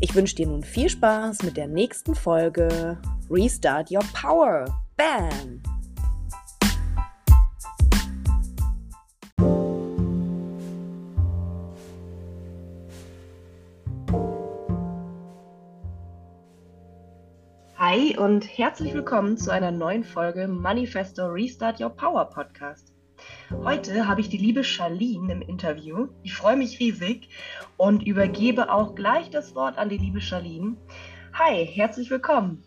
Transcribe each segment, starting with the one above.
Ich wünsche dir nun viel Spaß mit der nächsten Folge Restart Your Power. Bam! Hi und herzlich willkommen zu einer neuen Folge Manifesto Restart Your Power Podcast. Heute habe ich die liebe Charlene im Interview. Ich freue mich riesig und übergebe auch gleich das Wort an die liebe Charlene. Hi, herzlich willkommen.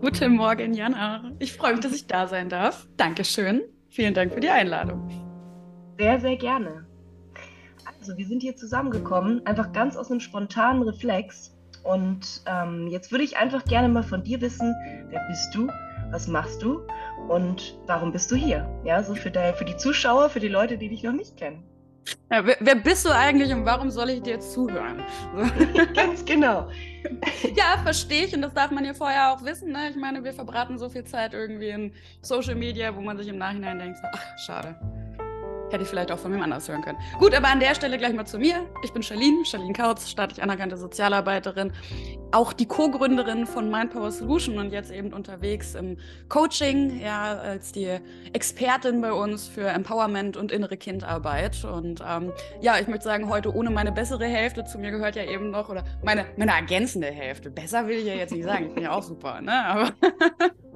Guten Morgen, Jana. Ich freue mich, dass ich da sein darf. Dankeschön. Vielen Dank für die Einladung. Sehr, sehr gerne. Also, wir sind hier zusammengekommen, einfach ganz aus einem spontanen Reflex. Und ähm, jetzt würde ich einfach gerne mal von dir wissen, wer bist du, was machst du und warum bist du hier? Ja, so für, die, für die Zuschauer, für die Leute, die dich noch nicht kennen. Ja, wer, wer, bist du eigentlich und warum soll ich dir zuhören? Ganz genau. ja, verstehe ich und das darf man ja vorher auch wissen. Ne? Ich meine, wir verbraten so viel Zeit irgendwie in Social Media, wo man sich im Nachhinein denkt, ach, schade. Hätte ich vielleicht auch von wem anders hören können. Gut, aber an der Stelle gleich mal zu mir. Ich bin Charlene, Charlene Kautz, staatlich anerkannte Sozialarbeiterin, auch die Co-Gründerin von Mindpower Solution und jetzt eben unterwegs im Coaching, ja, als die Expertin bei uns für Empowerment und innere Kindarbeit. Und ähm, ja, ich möchte sagen, heute ohne meine bessere Hälfte, zu mir gehört ja eben noch, oder meine, meine ergänzende Hälfte. Besser will ich ja jetzt nicht sagen, ich bin ja auch super, ne? Aber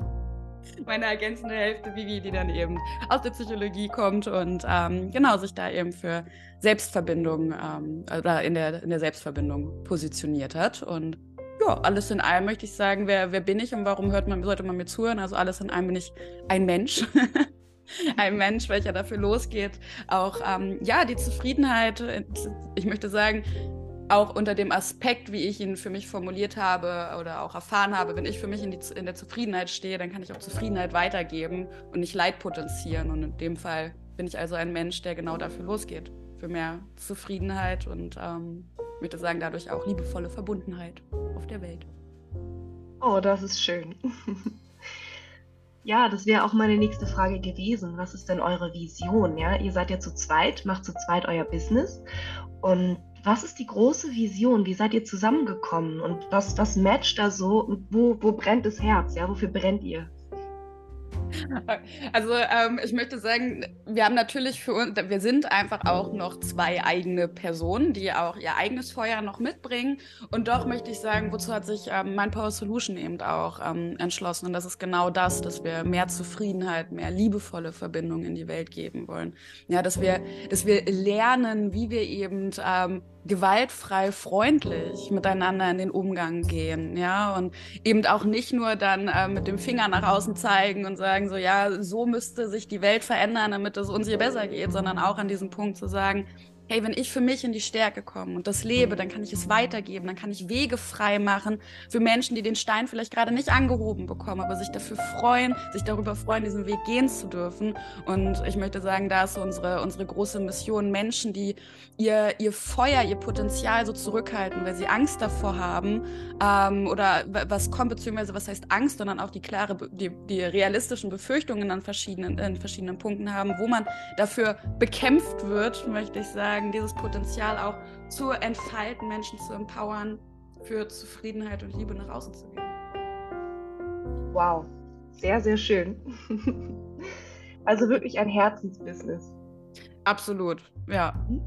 meine ergänzende Hälfte Vivi, die dann eben aus der Psychologie kommt und ähm, genau sich da eben für Selbstverbindung ähm, oder in der, in der Selbstverbindung positioniert hat. Und ja, alles in allem möchte ich sagen, wer, wer bin ich und warum hört man, sollte man mir zuhören? Also alles in allem bin ich ein Mensch. ein Mensch, welcher dafür losgeht, auch ähm, ja die Zufriedenheit. Ich möchte sagen, auch unter dem Aspekt, wie ich ihn für mich formuliert habe oder auch erfahren habe, wenn ich für mich in, die, in der Zufriedenheit stehe, dann kann ich auch Zufriedenheit weitergeben und nicht Leid potenzieren. Und in dem Fall bin ich also ein Mensch, der genau dafür losgeht, für mehr Zufriedenheit und ähm, würde sagen, dadurch auch liebevolle Verbundenheit auf der Welt. Oh, das ist schön. ja, das wäre auch meine nächste Frage gewesen. Was ist denn eure Vision? Ja, ihr seid ja zu zweit, macht zu zweit euer Business und was ist die große Vision? Wie seid ihr zusammengekommen? Und was, was matcht da so? Wo, wo brennt das Herz? Ja, wofür brennt ihr? Also ähm, ich möchte sagen, wir haben natürlich für uns, wir sind einfach auch noch zwei eigene Personen, die auch ihr eigenes Feuer noch mitbringen. Und doch möchte ich sagen, wozu hat sich ähm, mein Power Solution eben auch ähm, entschlossen. Und das ist genau das, dass wir mehr Zufriedenheit, mehr liebevolle Verbindungen in die Welt geben wollen. Ja, dass wir, dass wir lernen, wie wir eben ähm, gewaltfrei, freundlich miteinander in den Umgang gehen, ja, und eben auch nicht nur dann äh, mit dem Finger nach außen zeigen und sagen so, ja, so müsste sich die Welt verändern, damit es uns hier besser geht, sondern auch an diesem Punkt zu sagen, hey, wenn ich für mich in die Stärke komme und das lebe, dann kann ich es weitergeben, dann kann ich Wege frei machen für Menschen, die den Stein vielleicht gerade nicht angehoben bekommen, aber sich dafür freuen, sich darüber freuen, diesen Weg gehen zu dürfen. Und ich möchte sagen, da ist unsere, unsere große Mission, Menschen, die ihr, ihr Feuer, ihr Potenzial so zurückhalten, weil sie Angst davor haben ähm, oder was kommt, beziehungsweise was heißt Angst, sondern auch die klare, die, die realistischen Befürchtungen an verschiedenen, in verschiedenen Punkten haben, wo man dafür bekämpft wird, möchte ich sagen, sozusagen dieses Potenzial auch zu entfalten, Menschen zu empowern, für Zufriedenheit und Liebe nach außen zu gehen. Wow, sehr, sehr schön. also wirklich ein Herzensbusiness. Absolut, ja. Mhm.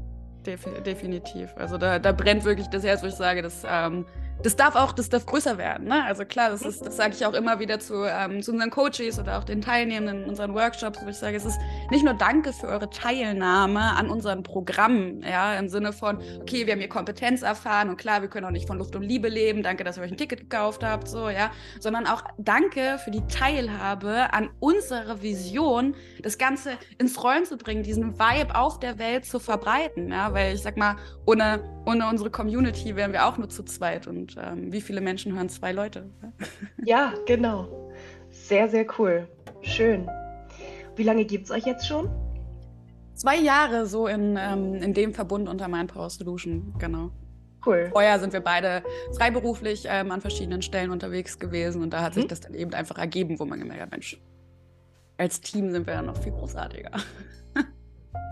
definitiv. Also da, da brennt wirklich das Herz, wo ich sage, dass ähm, das darf auch, das darf größer werden. Ne? Also klar, das ist, das sage ich auch immer wieder zu, ähm, zu unseren Coaches oder auch den Teilnehmenden in unseren Workshops, wo ich sage, es ist nicht nur Danke für eure Teilnahme an unseren Programmen, ja, im Sinne von, okay, wir haben hier Kompetenz erfahren und klar, wir können auch nicht von Luft und Liebe leben, danke, dass ihr euch ein Ticket gekauft habt, so, ja, sondern auch Danke für die Teilhabe an unserer Vision, das Ganze ins Rollen zu bringen, diesen Vibe auf der Welt zu verbreiten, ja, weil ich sag mal, ohne, ohne unsere Community wären wir auch nur zu zweit und und ähm, wie viele Menschen hören zwei Leute? Ja, genau. Sehr, sehr cool. Schön. Wie lange gibt es euch jetzt schon? Zwei Jahre so in, ähm, in dem Verbund unter Mindpower Solution, genau. Cool. Vorher sind wir beide freiberuflich ähm, an verschiedenen Stellen unterwegs gewesen und da hat mhm. sich das dann eben einfach ergeben, wo man gemerkt hat, Mensch, als Team sind wir ja noch viel großartiger.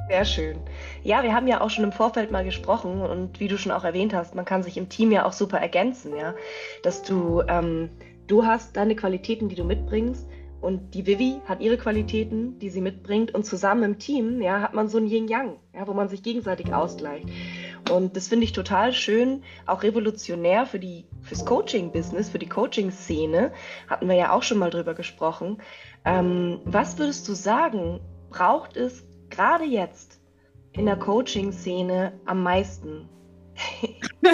Sehr schön. Ja, wir haben ja auch schon im Vorfeld mal gesprochen und wie du schon auch erwähnt hast, man kann sich im Team ja auch super ergänzen, ja. Dass du, ähm, du hast deine Qualitäten, die du mitbringst und die Vivi hat ihre Qualitäten, die sie mitbringt und zusammen im Team, ja, hat man so ein Yin-Yang, ja, wo man sich gegenseitig ausgleicht. Und das finde ich total schön, auch revolutionär für die, fürs Coaching-Business, für die Coaching-Szene, hatten wir ja auch schon mal drüber gesprochen. Ähm, was würdest du sagen, braucht es gerade jetzt in der Coaching-Szene am meisten?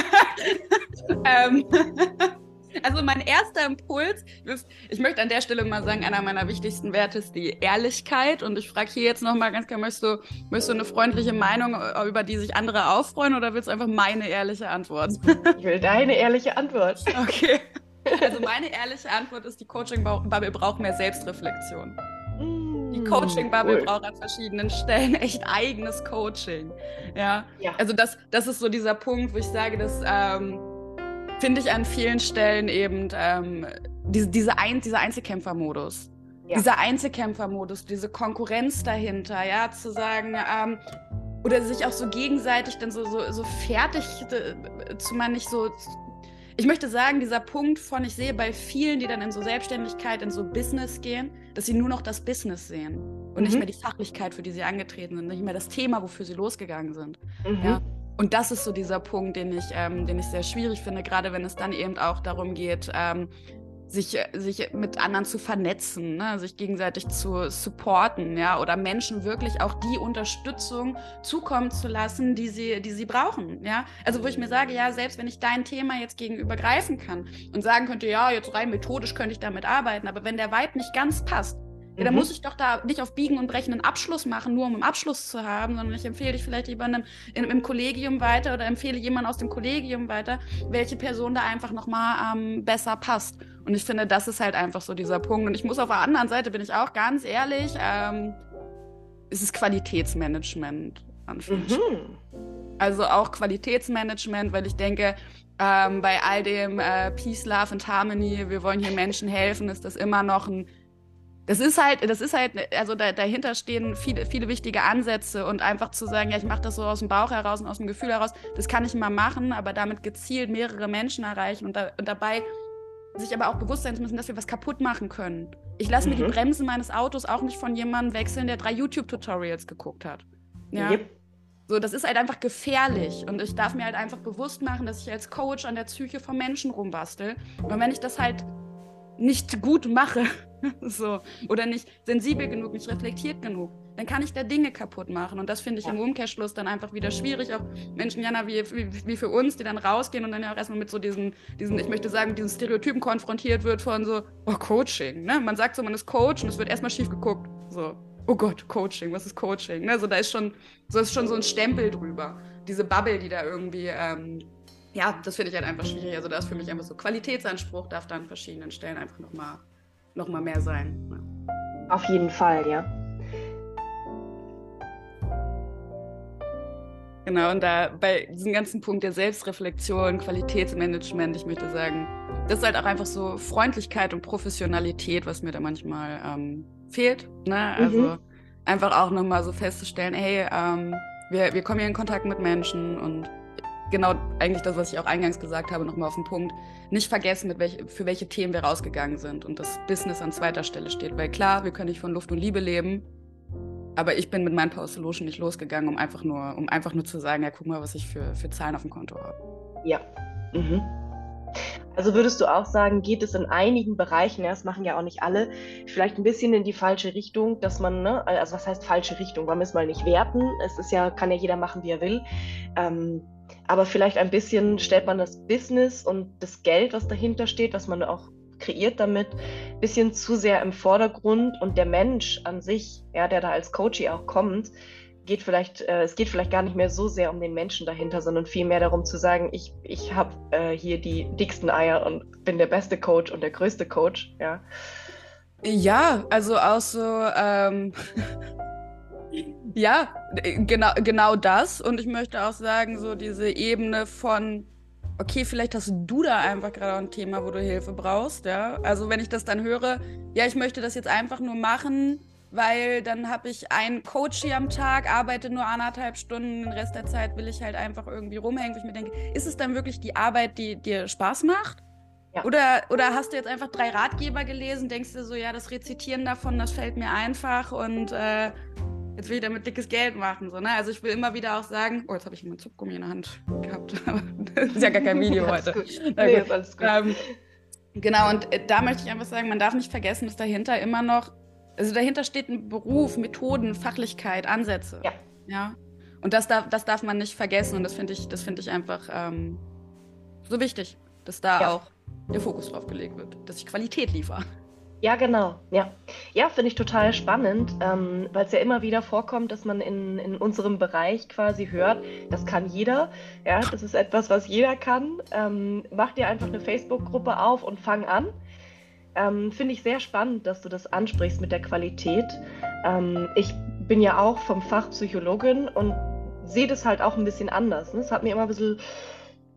ähm, also mein erster Impuls ist, ich möchte an der Stelle mal sagen, einer meiner wichtigsten Werte ist die Ehrlichkeit. Und ich frage hier jetzt nochmal ganz klar, möchtest du, möchtest du eine freundliche Meinung, äh, über die sich andere auffreuen oder willst du einfach meine ehrliche Antwort? Ich will deine ehrliche Antwort. Okay. Also meine ehrliche Antwort ist, die Coaching-Bubble braucht mehr Selbstreflexion. Die mm, Coaching-Bubble cool. braucht an verschiedenen Stellen echt eigenes Coaching. Ja. ja. Also das, das ist so dieser Punkt, wo ich sage, dass ähm, finde ich an vielen Stellen eben ähm, diese, diese ein, dieser Einzelkämpfermodus. Ja. Dieser Einzelkämpfermodus, diese Konkurrenz dahinter, ja, zu sagen, ähm, oder sich auch so gegenseitig dann so, so, so fertig äh, zu man nicht so ich möchte sagen, dieser Punkt von, ich sehe bei vielen, die dann in so Selbstständigkeit, in so Business gehen, dass sie nur noch das Business sehen und mhm. nicht mehr die Fachlichkeit, für die sie angetreten sind, nicht mehr das Thema, wofür sie losgegangen sind. Mhm. Ja? Und das ist so dieser Punkt, den ich, ähm, den ich sehr schwierig finde, gerade wenn es dann eben auch darum geht, ähm, sich, sich mit anderen zu vernetzen, ne? sich gegenseitig zu supporten, ja, oder Menschen wirklich auch die Unterstützung zukommen zu lassen, die sie, die sie brauchen, ja. Also wo ich mir sage, ja, selbst wenn ich dein Thema jetzt gegenüber greifen kann und sagen könnte, ja, jetzt rein methodisch könnte ich damit arbeiten, aber wenn der Vibe nicht ganz passt, ja, dann mhm. muss ich doch da nicht auf Biegen und Brechen einen Abschluss machen, nur um einen Abschluss zu haben, sondern ich empfehle dich vielleicht lieber einem, in, im Kollegium weiter oder empfehle jemand aus dem Kollegium weiter, welche Person da einfach nochmal ähm, besser passt. Und ich finde, das ist halt einfach so dieser Punkt. Und ich muss auf der anderen Seite, bin ich auch ganz ehrlich, ähm, es ist Qualitätsmanagement. Mhm. Also auch Qualitätsmanagement, weil ich denke, ähm, bei all dem äh, Peace, Love and Harmony, wir wollen hier Menschen helfen, ist das immer noch ein das ist halt, das ist halt, also da, dahinter stehen viele, viele wichtige Ansätze und einfach zu sagen, ja, ich mache das so aus dem Bauch heraus und aus dem Gefühl heraus, das kann ich mal machen, aber damit gezielt mehrere Menschen erreichen und, da, und dabei sich aber auch bewusst sein zu müssen, dass wir was kaputt machen können. Ich lasse mhm. mir die mhm. Bremsen meines Autos auch nicht von jemandem wechseln, der drei YouTube-Tutorials geguckt hat. Ja. Yep. So, das ist halt einfach gefährlich. Und ich darf mir halt einfach bewusst machen, dass ich als Coach an der Psyche von Menschen rumbastel. Und wenn ich das halt nicht gut mache, so, oder nicht sensibel genug, nicht reflektiert genug, dann kann ich da Dinge kaputt machen. Und das finde ich im Umkehrschluss dann einfach wieder schwierig. Auch Menschen, Jana, wie, wie, wie, für uns, die dann rausgehen und dann ja auch erstmal mit so diesen, diesen, ich möchte sagen, diesen Stereotypen konfrontiert wird von so, oh, Coaching. Ne? Man sagt so, man ist Coach und es wird erstmal schief geguckt. So, oh Gott, Coaching, was ist Coaching? Ne? So, da ist schon, so ist schon so ein Stempel drüber. Diese Bubble, die da irgendwie ähm, ja, das finde ich halt einfach schwierig. Also da ist für mich einfach so Qualitätsanspruch darf da an verschiedenen Stellen einfach nochmal noch mal mehr sein. Ja. Auf jeden Fall, ja. Genau, und da bei diesem ganzen Punkt der Selbstreflexion, Qualitätsmanagement, ich möchte sagen, das ist halt auch einfach so Freundlichkeit und Professionalität, was mir da manchmal ähm, fehlt. Ne? Also mhm. einfach auch nochmal so festzustellen, hey, ähm, wir, wir kommen hier in Kontakt mit Menschen und genau eigentlich das, was ich auch eingangs gesagt habe, nochmal auf den Punkt. Nicht vergessen, welch, für welche Themen wir rausgegangen sind und das Business an zweiter Stelle steht. Weil klar, wir können nicht von Luft und Liebe leben, aber ich bin mit meinem Power Solution nicht losgegangen, um einfach nur, um einfach nur zu sagen, ja, guck mal, was ich für, für Zahlen auf dem Konto habe. Ja. Mhm. Also würdest du auch sagen, geht es in einigen Bereichen, ja, das machen ja auch nicht alle, vielleicht ein bisschen in die falsche Richtung, dass man, ne, also was heißt falsche Richtung? Wir es mal nicht werten? Es ist ja, kann ja jeder machen, wie er will. Ähm, aber vielleicht ein bisschen stellt man das Business und das Geld, was dahinter steht, was man auch kreiert damit, ein bisschen zu sehr im Vordergrund und der Mensch an sich, ja, der da als Coach auch kommt, geht vielleicht, äh, es geht vielleicht gar nicht mehr so sehr um den Menschen dahinter, sondern vielmehr darum zu sagen, ich, ich habe äh, hier die dicksten Eier und bin der beste Coach und der größte Coach, ja. Ja, also auch so, ähm, ja, genau, genau das. Und ich möchte auch sagen, so diese Ebene von, okay, vielleicht hast du da einfach gerade ein Thema, wo du Hilfe brauchst, ja. Also wenn ich das dann höre, ja, ich möchte das jetzt einfach nur machen, weil dann habe ich einen Coach hier am Tag, arbeite nur anderthalb Stunden, den Rest der Zeit will ich halt einfach irgendwie rumhängen, wo ich mir denke, ist es dann wirklich die Arbeit, die dir Spaß macht? Ja. Oder, oder hast du jetzt einfach drei Ratgeber gelesen, denkst du so, ja, das Rezitieren davon, das fällt mir einfach und äh, jetzt will ich damit dickes Geld machen. So, ne? Also ich will immer wieder auch sagen, oh, jetzt habe ich einen Zuckgummi in der Hand gehabt. das ist ja gar kein Video heute. Nee, ist alles gut. Ähm, genau, und äh, da möchte ich einfach sagen, man darf nicht vergessen, dass dahinter immer noch also dahinter steht ein Beruf, Methoden, Fachlichkeit, Ansätze. Ja. ja? Und das darf, das darf man nicht vergessen und das finde ich, find ich einfach ähm, so wichtig, dass da ja. auch der Fokus drauf gelegt wird, dass ich Qualität liefere. Ja, genau. Ja, ja finde ich total spannend, ähm, weil es ja immer wieder vorkommt, dass man in, in unserem Bereich quasi hört, das kann jeder. Ja, das ist etwas, was jeder kann. Ähm, mach dir einfach eine Facebook-Gruppe auf und fang an. Ähm, Finde ich sehr spannend, dass du das ansprichst mit der Qualität. Ähm, ich bin ja auch vom Fach Psychologin und sehe das halt auch ein bisschen anders. Ne? Es hat mir immer ein bisschen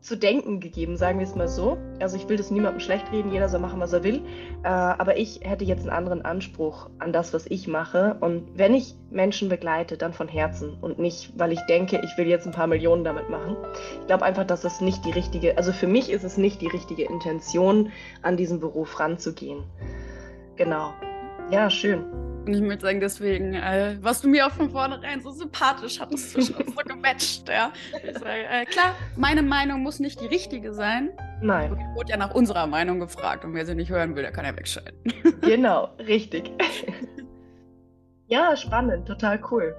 zu denken gegeben, sagen wir es mal so. Also ich will das niemandem schlecht reden, jeder soll machen, was er will. Äh, aber ich hätte jetzt einen anderen Anspruch an das, was ich mache. Und wenn ich Menschen begleite, dann von Herzen und nicht, weil ich denke, ich will jetzt ein paar Millionen damit machen. Ich glaube einfach, dass das nicht die richtige, also für mich ist es nicht die richtige Intention, an diesen Beruf ranzugehen. Genau. Ja, schön. Und ich möchte sagen, deswegen, äh, was du mir auch von vornherein so sympathisch hattest, du schon so gematcht, ja. Sage, äh, klar, meine Meinung muss nicht die richtige sein. Nein. Und ich wurde ja nach unserer Meinung gefragt und wer sie nicht hören will, der kann ja wegschalten. Genau, richtig. ja, spannend, total cool.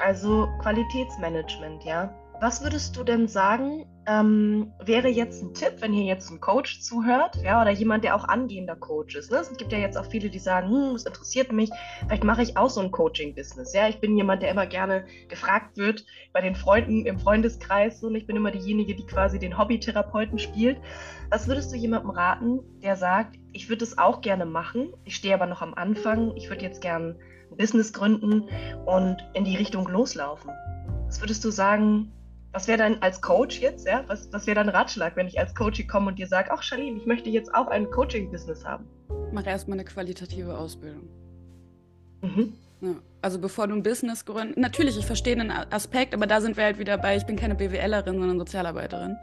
Also Qualitätsmanagement, ja. Was würdest du denn sagen, ähm, wäre jetzt ein Tipp, wenn hier jetzt ein Coach zuhört, ja, oder jemand, der auch angehender Coach ist. Ne? Es gibt ja jetzt auch viele, die sagen, hm, das interessiert mich, vielleicht mache ich auch so ein Coaching-Business. Ja, ich bin jemand, der immer gerne gefragt wird bei den Freunden im Freundeskreis und ich bin immer diejenige, die quasi den Hobbytherapeuten spielt. Was würdest du jemandem raten, der sagt, ich würde es auch gerne machen, ich stehe aber noch am Anfang, ich würde jetzt gerne ein Business gründen und in die Richtung loslaufen? Was würdest du sagen, was wäre dann als Coach jetzt, ja? Was, was wäre dein Ratschlag, wenn ich als Coach komme und dir sage, ach Charlene, ich möchte jetzt auch ein Coaching-Business haben? Mach erstmal eine qualitative Ausbildung. Mhm. Ja, also bevor du ein Business gründest, natürlich, ich verstehe den Aspekt, aber da sind wir halt wieder bei, ich bin keine BWLerin, sondern Sozialarbeiterin.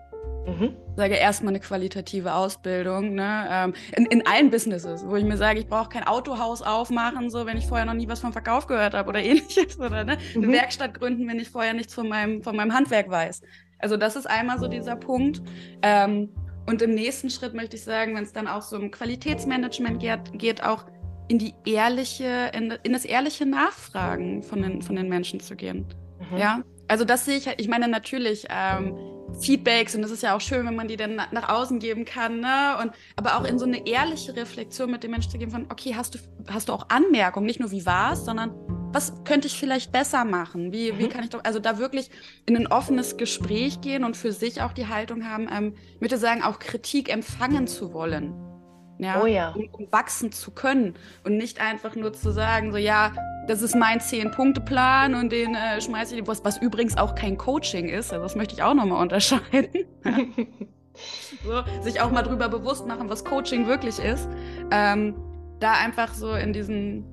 Mhm. Sage erstmal eine qualitative Ausbildung, ne? Ähm, in, in allen Businesses, wo ich mir sage, ich brauche kein Autohaus aufmachen, so wenn ich vorher noch nie was vom Verkauf gehört habe oder ähnliches, oder ne? eine mhm. Werkstatt gründen, wenn ich vorher nichts von meinem, von meinem Handwerk weiß. Also das ist einmal so dieser Punkt. Ähm, und im nächsten Schritt möchte ich sagen, wenn es dann auch so um Qualitätsmanagement geht, geht auch in die ehrliche, in, in das ehrliche Nachfragen von den, von den Menschen zu gehen. Mhm. Ja, also das sehe ich halt, ich meine natürlich ähm, Feedbacks und das ist ja auch schön, wenn man die dann nach außen geben kann, ne? Und aber auch in so eine ehrliche Reflexion mit dem Menschen zu gehen von, okay, hast du, hast du auch Anmerkungen, nicht nur wie war es, sondern was könnte ich vielleicht besser machen? Wie, mhm. wie kann ich doch, also da wirklich in ein offenes Gespräch gehen und für sich auch die Haltung haben, ähm, ich würde sagen, auch Kritik empfangen zu wollen. Ja, oh ja. Um, um wachsen zu können und nicht einfach nur zu sagen, so ja, das ist mein Zehn-Punkte-Plan und den äh, schmeiße ich, was, was übrigens auch kein Coaching ist, also das möchte ich auch nochmal unterscheiden. so, sich auch mal drüber bewusst machen, was Coaching wirklich ist. Ähm, da einfach so in diesen,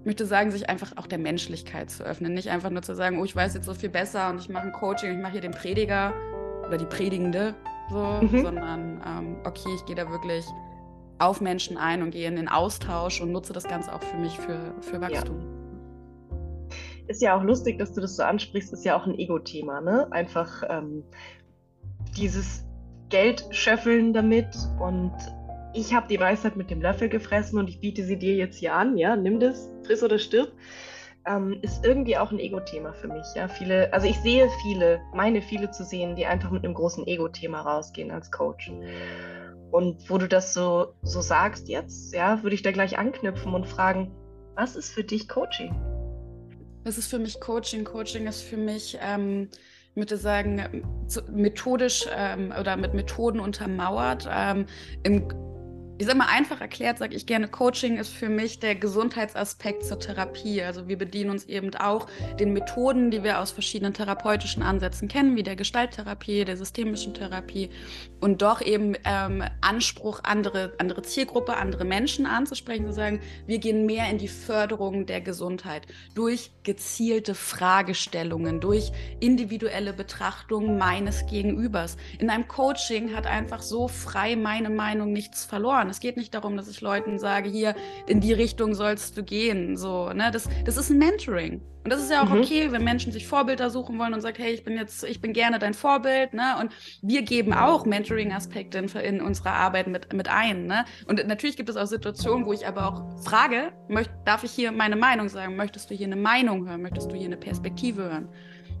ich möchte sagen, sich einfach auch der Menschlichkeit zu öffnen. Nicht einfach nur zu sagen, oh, ich weiß jetzt so viel besser und ich mache ein Coaching, ich mache hier den Prediger oder die Predigende, so, mhm. sondern ähm, okay, ich gehe da wirklich auf Menschen ein und gehe in den Austausch und nutze das Ganze auch für mich für, für Wachstum. Ja ist ja auch lustig, dass du das so ansprichst, ist ja auch ein Ego-Thema, ne? Einfach ähm, dieses Geld schöffeln damit und ich habe die Weisheit mit dem Löffel gefressen und ich biete sie dir jetzt hier an, ja, nimm das, friss oder stirb, ähm, ist irgendwie auch ein Ego-Thema für mich, ja. Viele, also ich sehe viele, meine viele zu sehen, die einfach mit einem großen Ego-Thema rausgehen als Coach. Und wo du das so, so sagst jetzt, ja, würde ich da gleich anknüpfen und fragen, was ist für dich Coaching? Das ist für mich Coaching. Coaching ist für mich, ähm, ich würde sagen, methodisch ähm, oder mit Methoden untermauert. Ähm, Im ich sage mal einfach erklärt, sage ich gerne, Coaching ist für mich der Gesundheitsaspekt zur Therapie. Also wir bedienen uns eben auch den Methoden, die wir aus verschiedenen therapeutischen Ansätzen kennen, wie der Gestalttherapie, der systemischen Therapie und doch eben ähm, Anspruch, andere, andere Zielgruppe, andere Menschen anzusprechen, zu sagen, wir gehen mehr in die Förderung der Gesundheit durch gezielte Fragestellungen, durch individuelle Betrachtung meines Gegenübers. In einem Coaching hat einfach so frei meine Meinung nichts verloren hören. Es geht nicht darum, dass ich Leuten sage, hier, in die Richtung sollst du gehen. So, ne? das, das ist ein Mentoring. Und das ist ja auch mhm. okay, wenn Menschen sich Vorbilder suchen wollen und sagen, hey, ich bin jetzt, ich bin gerne dein Vorbild, ne? Und wir geben auch Mentoring-Aspekte in, in unserer Arbeit mit, mit ein. Ne? Und natürlich gibt es auch Situationen, wo ich aber auch frage, möcht, darf ich hier meine Meinung sagen? Möchtest du hier eine Meinung hören? Möchtest du hier eine Perspektive hören?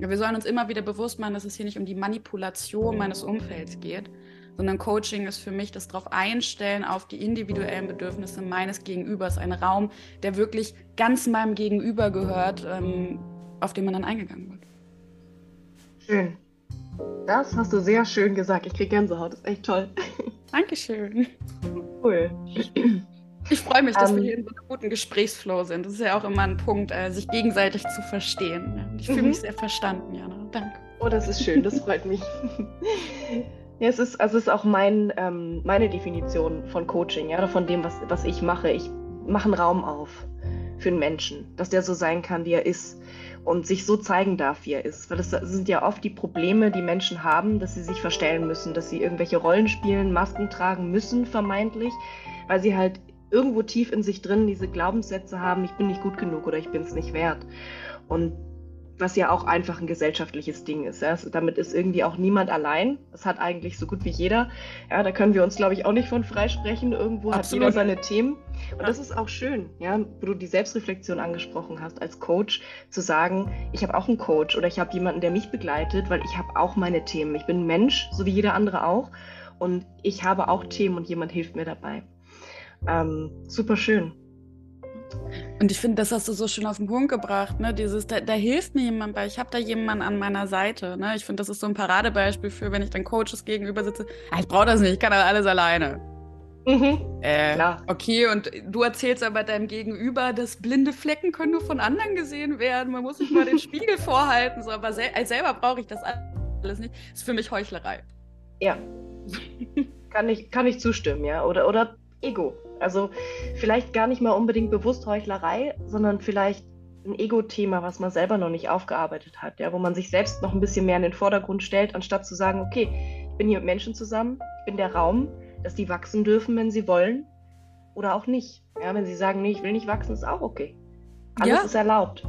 Wir sollen uns immer wieder bewusst machen, dass es hier nicht um die Manipulation meines Umfelds geht, sondern Coaching ist für mich das darauf einstellen auf die individuellen Bedürfnisse meines Gegenübers. Ein Raum, der wirklich ganz meinem Gegenüber gehört, ähm, auf den man dann eingegangen wird. Schön. Das hast du sehr schön gesagt. Ich kriege Gänsehaut. Das ist echt toll. Dankeschön. Cool. Ich freue mich, dass um, wir ähm. hier in so einem guten Gesprächsflow sind. Das ist ja auch immer ein Punkt, äh, sich gegenseitig zu verstehen. Ich fühle mich mhm. sehr verstanden, Jana. Danke. Oh, das ist schön. Das freut mich. Ja, es ist, also es ist auch mein, ähm, meine Definition von Coaching, ja, oder von dem, was, was ich mache. Ich mache einen Raum auf für einen Menschen, dass der so sein kann, wie er ist und sich so zeigen darf, wie er ist. Weil das sind ja oft die Probleme, die Menschen haben, dass sie sich verstellen müssen, dass sie irgendwelche Rollen spielen, Masken tragen müssen, vermeintlich, weil sie halt irgendwo tief in sich drin diese Glaubenssätze haben, ich bin nicht gut genug oder ich bin es nicht wert. Und was ja auch einfach ein gesellschaftliches Ding ist. Ja. Damit ist irgendwie auch niemand allein. Das hat eigentlich so gut wie jeder. Ja, da können wir uns, glaube ich, auch nicht von freisprechen. Irgendwo Absolut. hat jeder seine Themen. Und ja. das ist auch schön, ja, wo du die Selbstreflexion angesprochen hast, als Coach zu sagen, ich habe auch einen Coach oder ich habe jemanden, der mich begleitet, weil ich habe auch meine Themen. Ich bin ein Mensch, so wie jeder andere auch. Und ich habe auch Themen und jemand hilft mir dabei. Ähm, super schön. Und ich finde, das hast du so schön auf den Punkt gebracht, ne? Dieses, da, da hilft mir jemand bei, ich habe da jemanden an meiner Seite. Ne? Ich finde, das ist so ein Paradebeispiel für, wenn ich dann Coaches gegenüber sitze, ah, ich brauche das nicht, ich kann alles alleine. Mhm. Äh, Klar. Okay, und du erzählst aber deinem Gegenüber, dass blinde Flecken können nur von anderen gesehen werden. Man muss sich mal den Spiegel vorhalten. So, aber sel als selber brauche ich das alles nicht. Das ist für mich Heuchlerei. Ja. kann, ich, kann ich zustimmen, ja. Oder, oder Ego. Also vielleicht gar nicht mal unbedingt bewusst Heuchlerei, sondern vielleicht ein Ego-Thema, was man selber noch nicht aufgearbeitet hat, ja, wo man sich selbst noch ein bisschen mehr in den Vordergrund stellt, anstatt zu sagen, okay, ich bin hier mit Menschen zusammen, ich bin der Raum, dass die wachsen dürfen, wenn sie wollen oder auch nicht. Ja, wenn sie sagen, nee, ich will nicht wachsen, ist auch okay. Alles ja. ist erlaubt.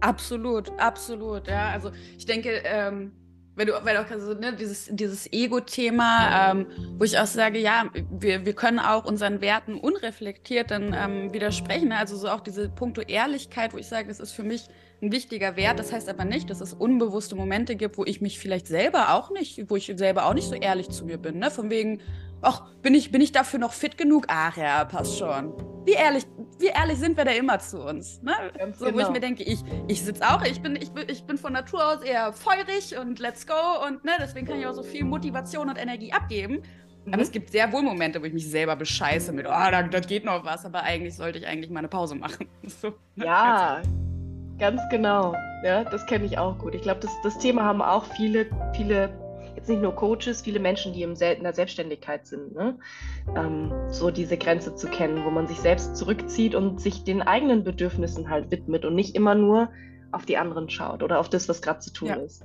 Absolut, absolut. Ja, also ich denke, ähm, wenn du, weil auch also, ne, dieses, dieses Ego-Thema, ähm, wo ich auch sage, ja, wir, wir können auch unseren Werten unreflektiert dann ähm, widersprechen. Ne? Also so auch diese Punkto Ehrlichkeit, wo ich sage, das ist für mich ein wichtiger Wert. Das heißt aber nicht, dass es unbewusste Momente gibt, wo ich mich vielleicht selber auch nicht, wo ich selber auch nicht so ehrlich zu mir bin. Ne? Von wegen, ach, bin ich, bin ich dafür noch fit genug? Ach ja, passt schon. Wie ehrlich, wie ehrlich sind wir da immer zu uns? Ne? so, genau. wo ich mir denke, ich, ich sitze auch, ich bin, ich, bin, ich bin von Natur aus eher feurig und let's go und ne, deswegen kann ich auch so viel Motivation und Energie abgeben. Mhm. Aber es gibt sehr wohl Momente, wo ich mich selber bescheiße mit, oh, da, da geht noch was, aber eigentlich sollte ich eigentlich mal eine Pause machen. So, ne? Ja, ganz genau. Ja, das kenne ich auch gut. Ich glaube, das, das Thema haben auch viele, viele jetzt nicht nur Coaches, viele Menschen, die in der Selbstständigkeit sind, ne? ähm, so diese Grenze zu kennen, wo man sich selbst zurückzieht und sich den eigenen Bedürfnissen halt widmet und nicht immer nur auf die anderen schaut oder auf das, was gerade zu tun ja, ist.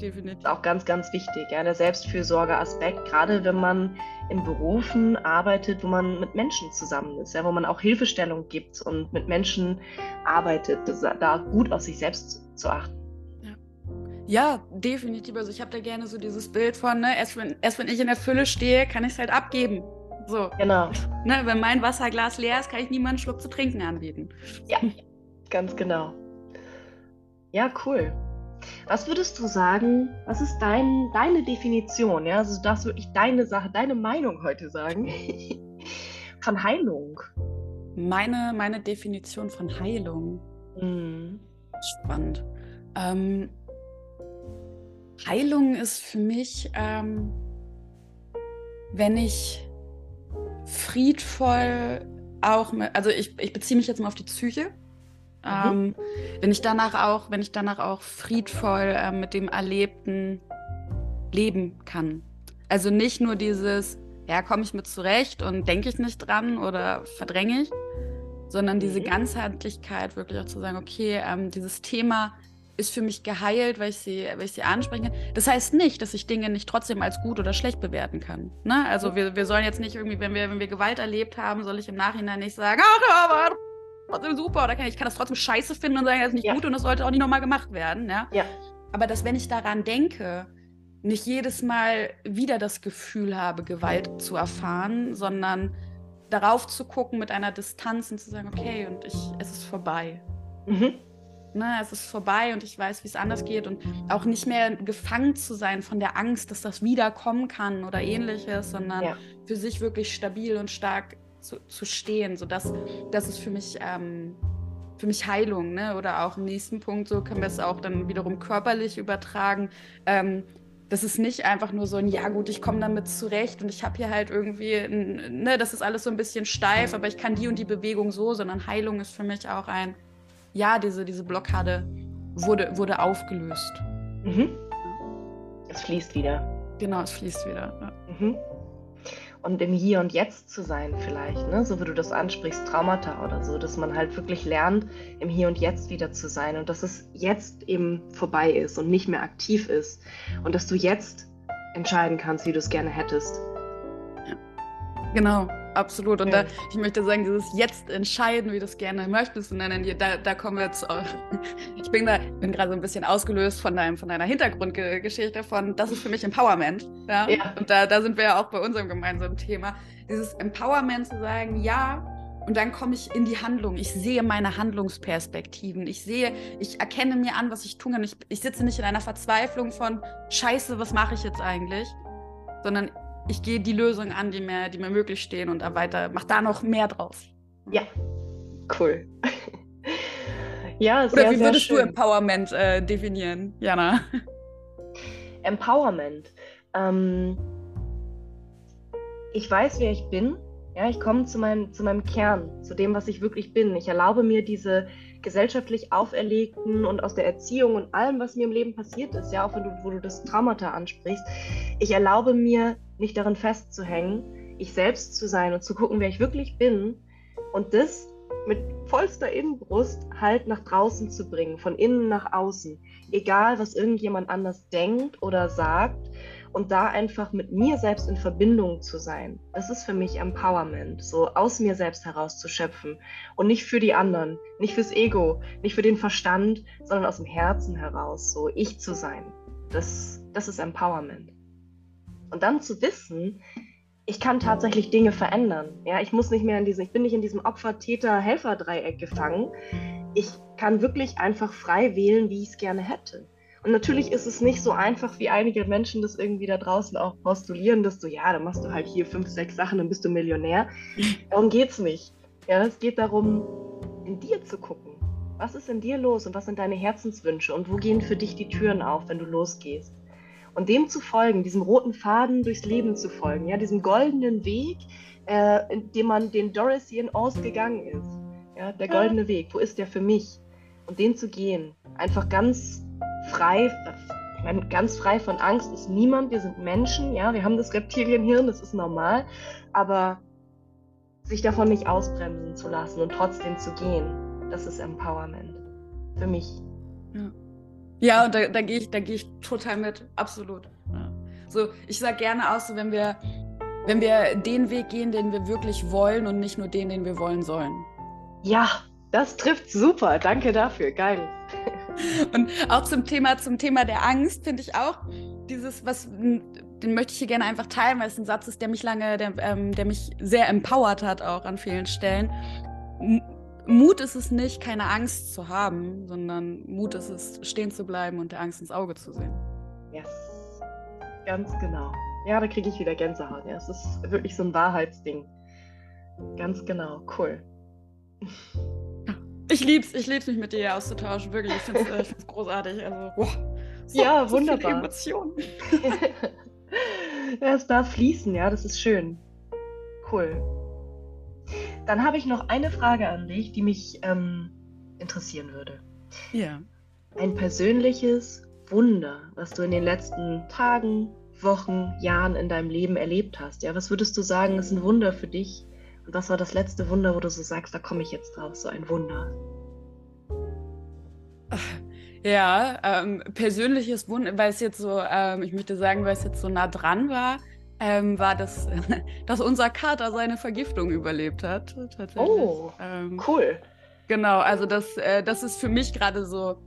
Definitiv. Auch ganz, ganz wichtig, ja, der Selbstfürsorge-Aspekt, gerade wenn man in Berufen arbeitet, wo man mit Menschen zusammen ist, ja, wo man auch Hilfestellung gibt und mit Menschen arbeitet, da gut auf sich selbst zu achten. Ja, definitiv. Also ich habe da gerne so dieses Bild von, ne, erst wenn, erst wenn ich in der Fülle stehe, kann ich es halt abgeben. So. Genau. Ne, wenn mein Wasserglas leer ist, kann ich niemanden einen Schluck zu trinken anbieten. Ja, ganz genau. Ja, cool. Was würdest du sagen, was ist dein, deine Definition? Ja, also du darfst wirklich deine Sache, deine Meinung heute sagen von Heilung. Meine, meine Definition von Heilung. Mhm. Spannend. Ähm, Heilung ist für mich, ähm, wenn ich friedvoll auch, mit, also ich, ich beziehe mich jetzt mal auf die Psyche. Mhm. Ähm, wenn ich danach auch, wenn ich danach auch friedvoll äh, mit dem Erlebten leben kann. Also nicht nur dieses, ja, komme ich mit zurecht und denke ich nicht dran oder verdränge ich, sondern diese mhm. Ganzheitlichkeit wirklich auch zu sagen, okay, ähm, dieses Thema ist für mich geheilt, weil ich sie, weil ich sie ansprechen kann. Das heißt nicht, dass ich Dinge nicht trotzdem als gut oder schlecht bewerten kann. Ne? Also wir, wir sollen jetzt nicht irgendwie, wenn wir, wenn wir Gewalt erlebt haben, soll ich im Nachhinein nicht sagen, ach war trotzdem super. Oder kann ich kann das trotzdem scheiße finden und sagen, das ist nicht ja. gut und das sollte auch nicht nochmal gemacht werden. Ja? ja. Aber dass, wenn ich daran denke, nicht jedes Mal wieder das Gefühl habe, Gewalt zu erfahren, sondern darauf zu gucken mit einer Distanz und zu sagen, okay, und ich, es ist vorbei. Mhm. Ne, es ist vorbei und ich weiß, wie es anders geht und auch nicht mehr gefangen zu sein von der Angst, dass das wiederkommen kann oder ähnliches, sondern ja. für sich wirklich stabil und stark zu, zu stehen. So das, das ist für mich, ähm, für mich Heilung. Ne? Oder auch im nächsten Punkt, so können wir es auch dann wiederum körperlich übertragen. Ähm, das ist nicht einfach nur so ein, ja gut, ich komme damit zurecht und ich habe hier halt irgendwie, ein, ne, das ist alles so ein bisschen steif, aber ich kann die und die Bewegung so, sondern Heilung ist für mich auch ein, ja, diese, diese Blockade wurde, wurde aufgelöst. Mhm. Es fließt wieder. Genau, es fließt wieder. Ja. Mhm und im Hier und Jetzt zu sein vielleicht, ne? so wie du das ansprichst, Traumata oder so, dass man halt wirklich lernt, im Hier und Jetzt wieder zu sein und dass es jetzt eben vorbei ist und nicht mehr aktiv ist und dass du jetzt entscheiden kannst, wie du es gerne hättest. Ja. Genau, absolut. Und ja. da, ich möchte sagen, dieses Jetzt entscheiden, wie du es gerne möchtest. Und dann, da, da kommen wir jetzt auch. Ich bin da, bin gerade so ein bisschen ausgelöst von, deinem, von deiner Hintergrundgeschichte von, das ist für mich Empowerment. Ja? ja. Und da, da sind wir ja auch bei unserem gemeinsamen Thema. Dieses Empowerment zu sagen, ja, und dann komme ich in die Handlung. Ich sehe meine Handlungsperspektiven. Ich sehe, ich erkenne mir an, was ich tun kann. Ich, ich sitze nicht in einer Verzweiflung von Scheiße, was mache ich jetzt eigentlich? Sondern ich gehe die Lösungen an, die mir, die mir möglich stehen und weiter, mach da noch mehr draus. Ja, cool. ja, sehr, Oder wie würdest du Empowerment äh, definieren, Jana? Empowerment. Ähm, ich weiß, wer ich bin. Ja, ich komme zu meinem, zu meinem Kern, zu dem, was ich wirklich bin. Ich erlaube mir diese gesellschaftlich auferlegten und aus der Erziehung und allem, was mir im Leben passiert ist, ja, auch wenn du, wo du das Traumata ansprichst, ich erlaube mir, nicht darin festzuhängen, ich selbst zu sein und zu gucken, wer ich wirklich bin und das mit vollster Innenbrust halt nach draußen zu bringen, von innen nach außen, egal was irgendjemand anders denkt oder sagt und da einfach mit mir selbst in Verbindung zu sein. Das ist für mich Empowerment, so aus mir selbst herauszuschöpfen und nicht für die anderen, nicht fürs Ego, nicht für den Verstand, sondern aus dem Herzen heraus, so ich zu sein. Das, das ist Empowerment. Und dann zu wissen, ich kann tatsächlich Dinge verändern. Ja, ich muss nicht mehr in diesem, ich bin nicht in diesem Opfer-Täter-Helfer-Dreieck gefangen. Ich kann wirklich einfach frei wählen, wie ich es gerne hätte. Und natürlich ist es nicht so einfach, wie einige Menschen das irgendwie da draußen auch postulieren, dass du, ja, dann machst du halt hier fünf, sechs Sachen, dann bist du Millionär. Darum geht es nicht. Ja, es geht darum, in dir zu gucken. Was ist in dir los und was sind deine Herzenswünsche und wo gehen für dich die Türen auf, wenn du losgehst? Und dem zu folgen, diesem roten Faden durchs Leben zu folgen, ja, diesem goldenen Weg, äh, in dem man den Dorothy in Oz gegangen ist. Ja, der goldene Weg, wo ist der für mich? Und den zu gehen, einfach ganz frei, ich meine, ganz frei von Angst ist niemand. Wir sind Menschen, ja, wir haben das Reptilienhirn, das ist normal, aber sich davon nicht ausbremsen zu lassen und trotzdem zu gehen, das ist Empowerment. Für mich. Ja, ja und da, da gehe ich, geh ich total mit, absolut. Ja. So, ich sage gerne aus, so, wenn wir, wenn wir den Weg gehen, den wir wirklich wollen und nicht nur den, den wir wollen sollen. Ja, das trifft super. Danke dafür. Geil. Und auch zum Thema, zum Thema der Angst finde ich auch dieses, was, den möchte ich hier gerne einfach teilen, weil es ein Satz ist, der mich lange, der, ähm, der mich sehr empowert hat, auch an vielen Stellen. M Mut ist es nicht, keine Angst zu haben, sondern Mut ist es, stehen zu bleiben und der Angst ins Auge zu sehen. Yes, ganz genau. Ja, da kriege ich wieder Gänsehaut. Ja, es ist wirklich so ein Wahrheitsding. Ganz genau, cool. Ich lieb's, ich lieb's mich mit dir auszutauschen, wirklich. Ich find's, äh, find's großartig. Also, wow. So, ja, wunderbar. So Emotionen. ja, es darf fließen, ja, das ist schön. Cool. Dann habe ich noch eine Frage an dich, die mich ähm, interessieren würde. Ja. Ein persönliches Wunder, was du in den letzten Tagen, Wochen, Jahren in deinem Leben erlebt hast. Ja, was würdest du sagen, ist ein Wunder für dich? Und was war das letzte Wunder, wo du so sagst, da komme ich jetzt drauf, so ein Wunder? Ja, ähm, persönliches Wunder, weil es jetzt so, ähm, ich möchte sagen, weil es jetzt so nah dran war, ähm, war, dass, dass unser Kater seine Vergiftung überlebt hat. Oh, ähm, cool. Genau, also das, äh, das ist für mich gerade so,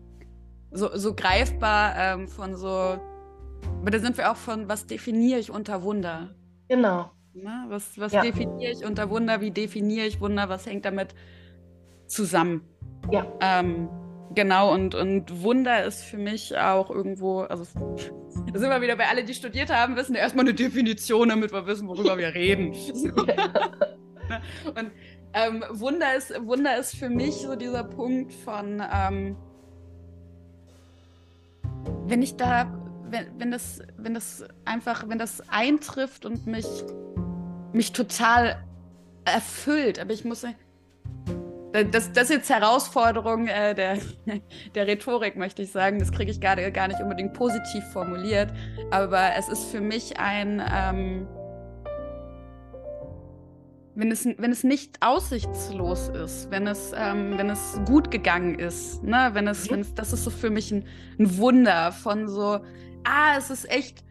so, so greifbar ähm, von so, aber da sind wir auch von, was definiere ich unter Wunder? Genau. Na, was was ja. definiere ich unter Wunder? Wie definiere ich Wunder? Was hängt damit zusammen? Ja. Ähm, genau, und, und Wunder ist für mich auch irgendwo, also da sind wir wieder bei alle, die studiert haben, wissen ja erstmal eine Definition, damit wir wissen, worüber wir reden. und ähm, Wunder, ist, Wunder ist für mich so dieser Punkt von, ähm, wenn ich da, wenn, wenn, das, wenn das einfach, wenn das eintrifft und mich, mich total erfüllt, aber ich muss, das, das ist jetzt Herausforderung äh, der, der Rhetorik, möchte ich sagen. Das kriege ich gerade gar nicht unbedingt positiv formuliert, aber es ist für mich ein, ähm, wenn es, wenn es nicht aussichtslos ist, wenn es, ähm, wenn es gut gegangen ist, ne? wenn, es, wenn es, das ist so für mich ein, ein Wunder von so, ah, es ist echt,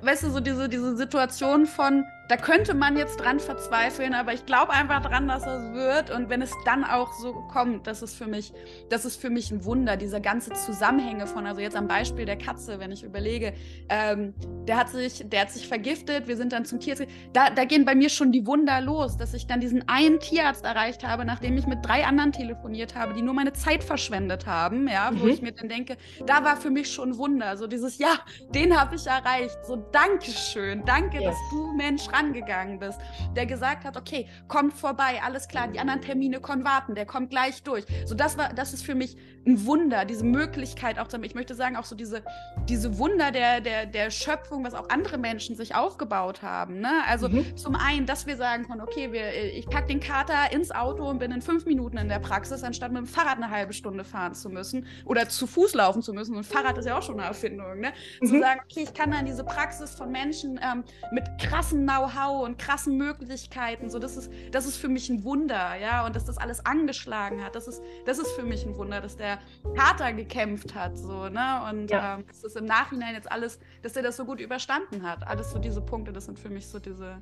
weißt du, so diese, diese Situation von, da könnte man jetzt dran verzweifeln, aber ich glaube einfach dran, dass es wird. Und wenn es dann auch so kommt, das ist für mich, das ist für mich ein Wunder, diese ganze Zusammenhänge von, also jetzt am Beispiel der Katze, wenn ich überlege, ähm, der hat sich, der hat sich vergiftet, wir sind dann zum Tierarzt. Da, da gehen bei mir schon die Wunder los, dass ich dann diesen einen Tierarzt erreicht habe, nachdem ich mit drei anderen telefoniert habe, die nur meine Zeit verschwendet haben, ja, wo mhm. ich mir dann denke, da war für mich schon ein Wunder. So dieses, ja, den habe ich erreicht. So, Dankeschön, danke, yes. dass du Mensch rangegangen bist, der gesagt hat, okay, kommt vorbei, alles klar, die anderen Termine können warten, der kommt gleich durch. So, das war, das ist für mich ein Wunder, diese Möglichkeit auch, ich möchte sagen, auch so diese, diese Wunder der, der, der Schöpfung, was auch andere Menschen sich aufgebaut haben. Ne? Also mhm. zum einen, dass wir sagen können, okay, wir, ich packe den Kater ins Auto und bin in fünf Minuten in der Praxis, anstatt mit dem Fahrrad eine halbe Stunde fahren zu müssen oder zu Fuß laufen zu müssen. Und Fahrrad ist ja auch schon eine Erfindung. Ne? Mhm. Zu sagen, okay, ich kann dann diese Praxis von Menschen ähm, mit krassem Know-how und krassen Möglichkeiten, so das ist, das ist für mich ein Wunder, ja, und dass das alles angeschlagen hat, das ist, das ist für mich ein Wunder, dass der Kater gekämpft hat, so, ne? Und ja. ähm, dass das im Nachhinein jetzt alles, dass er das so gut überstanden hat. Alles so diese Punkte, das sind für mich so diese,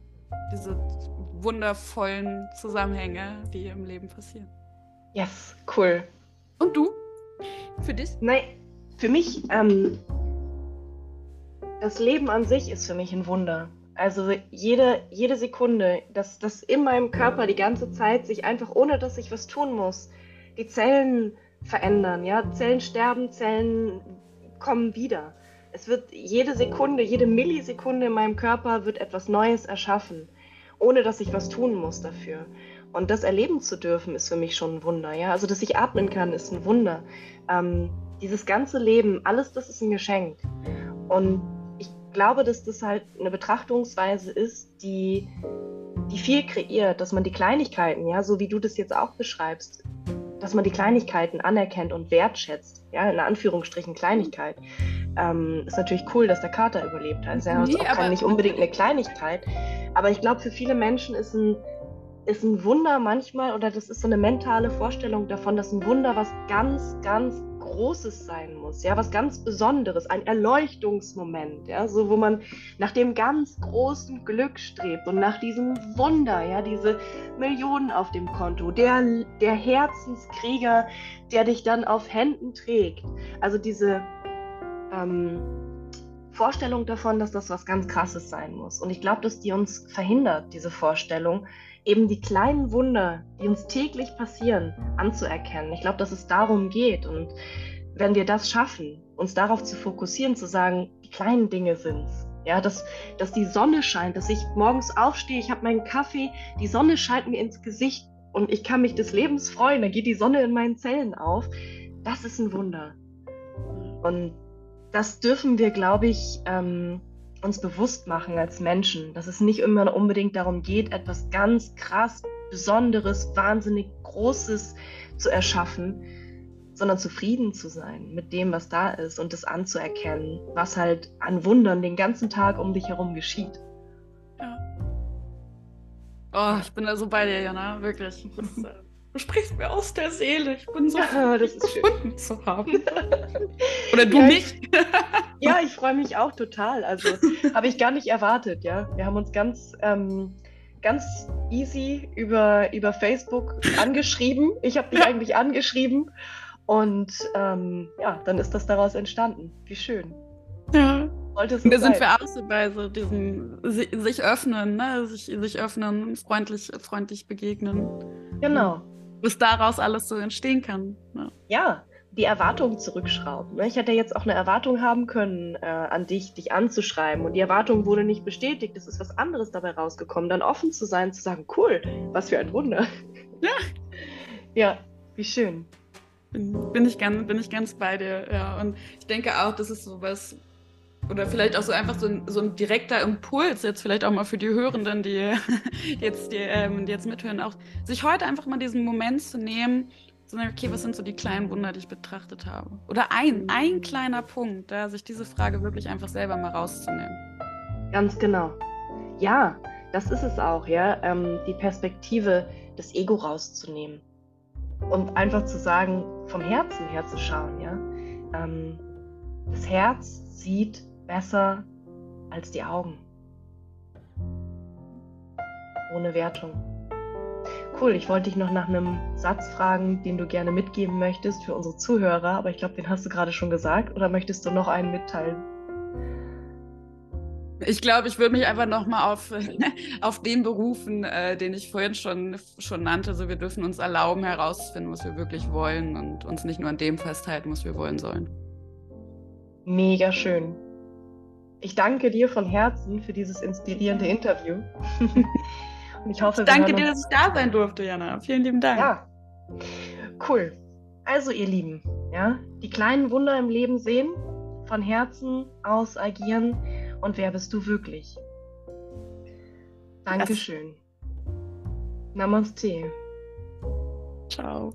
diese wundervollen Zusammenhänge, die im Leben passieren. Yes, cool. Und du? Für dich? Nein, für mich, ähm, das Leben an sich ist für mich ein Wunder. Also jede, jede Sekunde, dass das in meinem Körper die ganze Zeit sich einfach, ohne dass ich was tun muss, die Zellen verändern. Ja? Zellen sterben, Zellen kommen wieder. Es wird jede Sekunde, jede Millisekunde in meinem Körper wird etwas Neues erschaffen, ohne dass ich was tun muss dafür. Und das erleben zu dürfen, ist für mich schon ein Wunder. Ja? Also, dass ich atmen kann, ist ein Wunder. Ähm, dieses ganze Leben, alles das ist ein Geschenk. Und glaube, dass das halt eine Betrachtungsweise ist, die, die viel kreiert, dass man die Kleinigkeiten, ja, so wie du das jetzt auch beschreibst, dass man die Kleinigkeiten anerkennt und wertschätzt. Ja, in Anführungsstrichen Kleinigkeit. Ähm, ist natürlich cool, dass der Kater überlebt hat. Ist ja nee, auch nicht unbedingt eine Kleinigkeit. Aber ich glaube, für viele Menschen ist ein, ist ein Wunder manchmal, oder das ist so eine mentale Vorstellung davon, dass ein Wunder was ganz, ganz Großes sein muss, ja, was ganz Besonderes, ein Erleuchtungsmoment, ja, so wo man nach dem ganz großen Glück strebt und nach diesem Wunder, ja, diese Millionen auf dem Konto, der, der Herzenskrieger, der dich dann auf Händen trägt. Also diese ähm, Vorstellung davon, dass das was ganz Krasses sein muss. Und ich glaube, dass die uns verhindert, diese Vorstellung, eben die kleinen Wunder, die uns täglich passieren, anzuerkennen. Ich glaube, dass es darum geht. Und wenn wir das schaffen, uns darauf zu fokussieren, zu sagen, die kleinen Dinge sind's. Ja, dass, dass die Sonne scheint, dass ich morgens aufstehe, ich habe meinen Kaffee, die Sonne scheint mir ins Gesicht und ich kann mich des Lebens freuen, dann geht die Sonne in meinen Zellen auf. Das ist ein Wunder. Und das dürfen wir, glaube ich, ähm, uns bewusst machen als Menschen, dass es nicht immer unbedingt darum geht, etwas ganz krass, Besonderes, wahnsinnig Großes zu erschaffen, sondern zufrieden zu sein mit dem, was da ist und das anzuerkennen, was halt an Wundern den ganzen Tag um dich herum geschieht. Ja. Oh, ich bin da so bei dir, Jana, wirklich. Das, äh, du sprichst mir aus der Seele. Ich bin so ja, das ist gefunden zu haben. Oder du ja, mich. Ich, ja, ich freue mich auch total. Also habe ich gar nicht erwartet, ja. Wir haben uns ganz ähm, ganz easy über, über Facebook angeschrieben. Ich habe dich ja. eigentlich angeschrieben und ähm, ja, dann ist das daraus entstanden. Wie schön. Ja. Sollte da sind wir auch so bei so diesem sich öffnen, ne? sich, sich öffnen, freundlich, freundlich begegnen. Genau. Was daraus alles so entstehen kann. Ne? Ja, die Erwartungen zurückschrauben. Ne? Ich hätte jetzt auch eine Erwartung haben können, äh, an dich, dich anzuschreiben und die Erwartung wurde nicht bestätigt. Es ist was anderes dabei rausgekommen. Dann offen zu sein, zu sagen, cool, was für ein Wunder. Ja. Ja, wie schön. Bin, bin, ich ganz, bin ich ganz bei dir, ja. Und ich denke auch, das ist sowas, oder vielleicht auch so einfach so ein, so ein direkter Impuls, jetzt vielleicht auch mal für die Hörenden, die jetzt, die, ähm, die jetzt mithören, auch sich heute einfach mal diesen Moment zu nehmen, sondern okay, was sind so die kleinen Wunder, die ich betrachtet habe? Oder ein, ein kleiner Punkt, da sich diese Frage wirklich einfach selber mal rauszunehmen. Ganz genau. Ja, das ist es auch, ja, ähm, die Perspektive des Ego rauszunehmen und einfach zu sagen, vom Herzen her zu schauen, ja. Ähm, das Herz sieht besser als die Augen. Ohne Wertung. Cool, ich wollte dich noch nach einem Satz fragen, den du gerne mitgeben möchtest für unsere Zuhörer, aber ich glaube, den hast du gerade schon gesagt. Oder möchtest du noch einen mitteilen? Ich glaube, ich würde mich einfach nochmal auf, auf den berufen, äh, den ich vorhin schon, schon nannte. So, wir dürfen uns erlauben, herauszufinden, was wir wirklich wollen und uns nicht nur an dem festhalten, was wir wollen sollen. Mega schön. Ich danke dir von Herzen für dieses inspirierende Interview. Und ich hoffe, ich danke dir, dass ich da sein durfte, Jana. Vielen lieben Dank. Ja, cool. Also, ihr Lieben, ja, die kleinen Wunder im Leben sehen, von Herzen aus agieren und wer bist du wirklich? Dankeschön. Das... Namaste. Ciao.